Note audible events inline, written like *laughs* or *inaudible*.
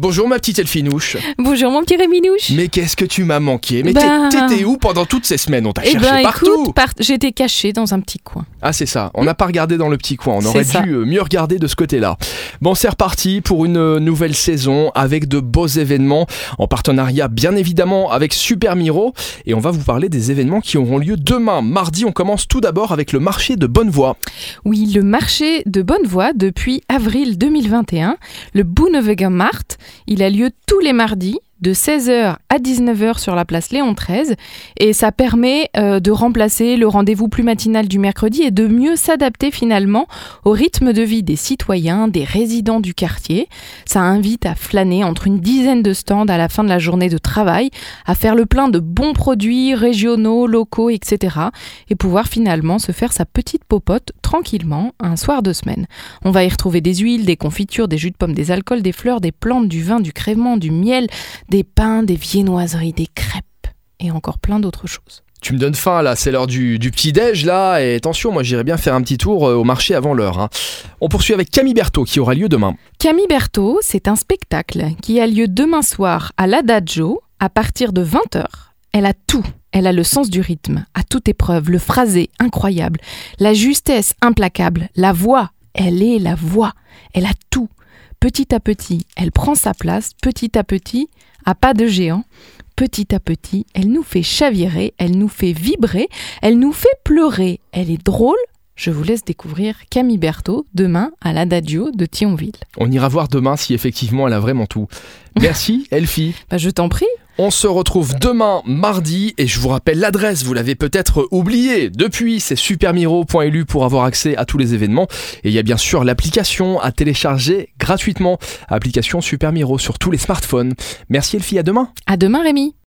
Bonjour ma petite Elfinouche. Bonjour mon petit Réminouche. Mais qu'est-ce que tu m'as manqué? Mais Ben- t'étais où pendant toutes ces semaines? On t'a Eh cherché ben partout. écoute, par- j'étais cachée dans un petit coin. Ah c'est ça, on n'a pas regardé dans le petit coin, on C'est aurait ça. dû euh, mieux regarder de ce côté-là. Bon c'est reparti pour une euh, nouvelle saison avec de beaux événements, en partenariat bien évidemment avec Super Miro, et on va vous parler des événements qui auront lieu demain, mardi. On commence tout d'abord avec le marché de Bonnevoie. Oui, le marché de Bonnevoie depuis avril 2021, le Boenewegenmarkt, il a lieu tous les mardis de 16h à 19h sur la place Léon XIII et ça permet euh, de remplacer le rendez-vous plus matinal du mercredi et de mieux s'adapter finalement au rythme de vie des citoyens, des résidents du quartier. Ça invite à flâner entre une dizaine de stands à la fin de la journée de travail, à faire le plein de bons produits régionaux, locaux, etc. et pouvoir finalement se faire sa petite popote tranquillement un soir de semaine. On va y retrouver des huiles, des confitures, des jus de pommes, des alcools, des fleurs, des plantes, du vin, du crément, du miel, pains, des viennoiseries, des crêpes et encore plein d'autres choses. Tu me donnes faim là, c'est l'heure du, du petit-déj là, et attention, moi j'irai bien faire un petit tour euh, au marché avant l'heure. hein. On poursuit avec Camille Berthaud qui aura lieu demain. Camille Berthaud, c'est un spectacle qui a lieu demain soir à l'Adagio à partir de 20h. Elle a tout. Elle a le sens du rythme, à toute épreuve, le phrasé incroyable, la justesse implacable, la voix, elle est la voix, elle a tout. Petit à petit, elle prend sa place, petit à petit, à pas de géant. Petit à petit, elle nous fait chavirer, elle nous fait vibrer, elle nous fait pleurer. Elle est drôle. Je vous laisse découvrir Camille Berthaud demain à l'Adagio de Thionville. On ira voir demain si effectivement elle a vraiment tout. Merci *laughs* Elfie. Bah, je t'en prie. On se retrouve demain mardi et je vous rappelle l'adresse, vous l'avez peut-être oublié. Depuis, c'est supermiro.lu pour avoir accès à tous les événements. Et il y a bien sûr l'application à télécharger gratuitement. Application Super Miro sur tous les smartphones. Merci Elfie, à demain. À demain, Rémi.